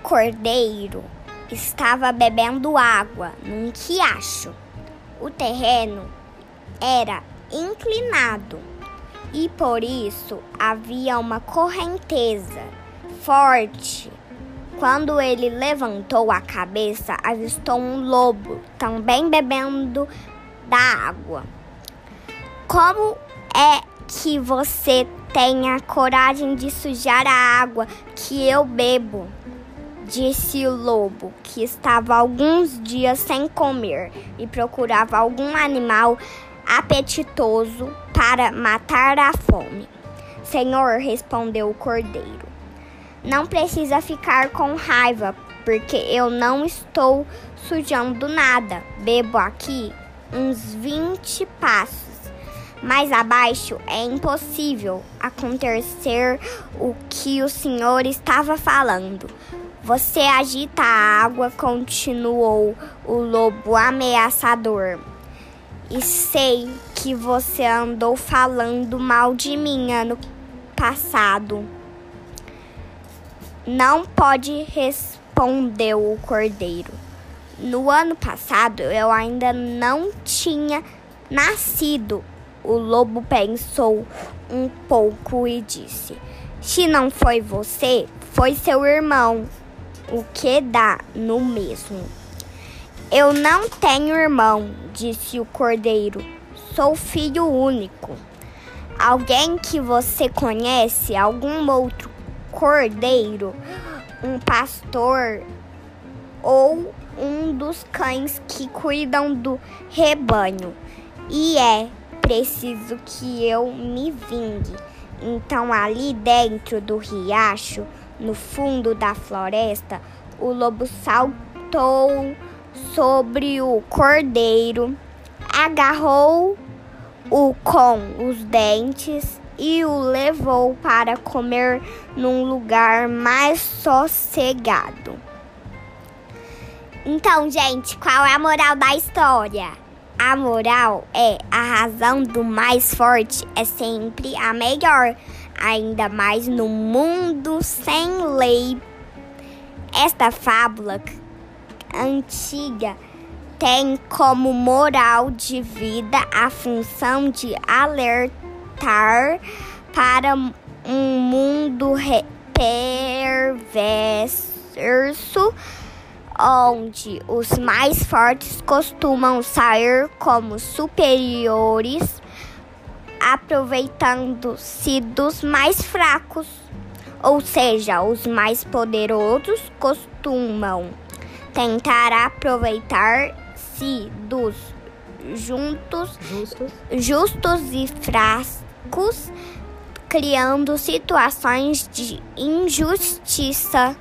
cordeiro estava bebendo água num riacho. O terreno era inclinado e por isso havia uma correnteza forte. Quando ele levantou a cabeça, avistou um lobo também bebendo da água. Como é que você tem a coragem de sujar a água que eu bebo? Disse o lobo, que estava alguns dias sem comer e procurava algum animal apetitoso para matar a fome. Senhor, respondeu o cordeiro, não precisa ficar com raiva, porque eu não estou sujando nada. Bebo aqui uns 20 passos. Mais abaixo é impossível acontecer o que o senhor estava falando. Você agita a água, continuou o lobo ameaçador. E sei que você andou falando mal de mim ano passado. Não pode, respondeu o cordeiro. No ano passado eu ainda não tinha nascido. O lobo pensou um pouco e disse: Se não foi você, foi seu irmão. O que dá no mesmo? Eu não tenho irmão, disse o cordeiro. Sou filho único. Alguém que você conhece, algum outro cordeiro, um pastor ou um dos cães que cuidam do rebanho. E é preciso que eu me vingue. Então, ali dentro do riacho, no fundo da floresta, o lobo saltou sobre o cordeiro, agarrou-o com os dentes e o levou para comer num lugar mais sossegado. Então, gente, qual é a moral da história? A moral é a razão do mais forte é sempre a melhor, ainda mais no mundo sem lei. Esta fábula antiga tem como moral de vida a função de alertar para um mundo perverso onde os mais fortes costumam sair como superiores, aproveitando-se dos mais fracos. Ou seja, os mais poderosos costumam tentar aproveitar-se dos juntos, Justos. justos e fracos, criando situações de injustiça.